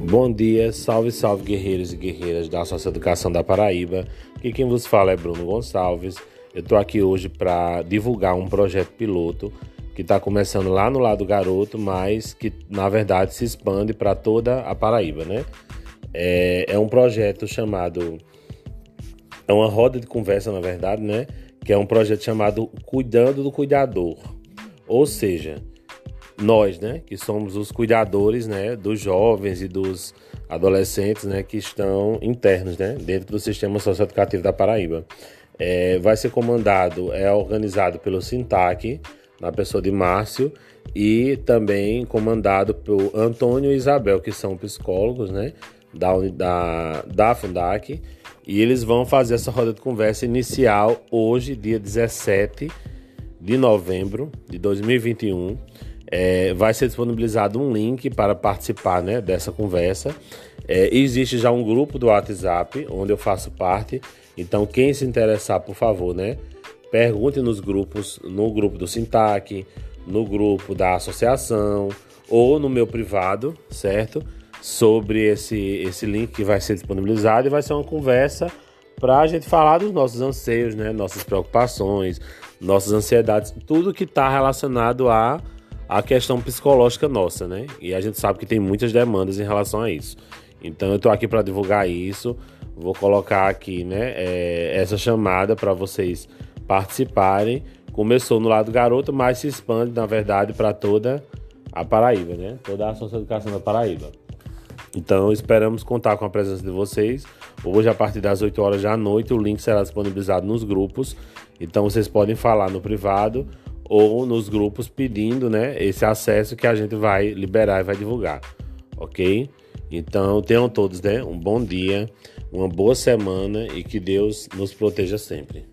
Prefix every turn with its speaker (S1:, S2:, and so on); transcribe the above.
S1: Bom dia, salve, salve guerreiros e guerreiras da Associação Educação da Paraíba. Aqui quem vos fala é Bruno Gonçalves. Eu estou aqui hoje para divulgar um projeto piloto que está começando lá no lado garoto, mas que na verdade se expande para toda a Paraíba, né? É, é um projeto chamado. É uma roda de conversa, na verdade, né? Que é um projeto chamado Cuidando do Cuidador. Ou seja, nós, né, que somos os cuidadores, né, dos jovens e dos adolescentes, né, que estão internos, né, dentro do sistema socioeducativo da Paraíba. É, vai ser comandado, é organizado pelo Sintac, na pessoa de Márcio, e também comandado por Antônio e Isabel, que são psicólogos, né, da, da, da Fundac, e eles vão fazer essa roda de conversa inicial hoje, dia 17 de novembro de 2021, é, vai ser disponibilizado um link para participar né, dessa conversa. É, existe já um grupo do WhatsApp onde eu faço parte. Então, quem se interessar, por favor, né, pergunte nos grupos, no grupo do Sintac, no grupo da associação ou no meu privado, certo? Sobre esse, esse link que vai ser disponibilizado e vai ser uma conversa para a gente falar dos nossos anseios, né, nossas preocupações, nossas ansiedades, tudo que está relacionado a a questão psicológica nossa, né? E a gente sabe que tem muitas demandas em relação a isso. Então eu estou aqui para divulgar isso. Vou colocar aqui, né, é, essa chamada para vocês participarem. Começou no lado garoto, mas se expande, na verdade, para toda a Paraíba, né? Toda a Educação da Paraíba. Então esperamos contar com a presença de vocês. Hoje, a partir das 8 horas da noite, o link será disponibilizado nos grupos. Então vocês podem falar no privado ou nos grupos pedindo né, esse acesso que a gente vai liberar e vai divulgar, ok? Então tenham todos né, um bom dia, uma boa semana e que Deus nos proteja sempre.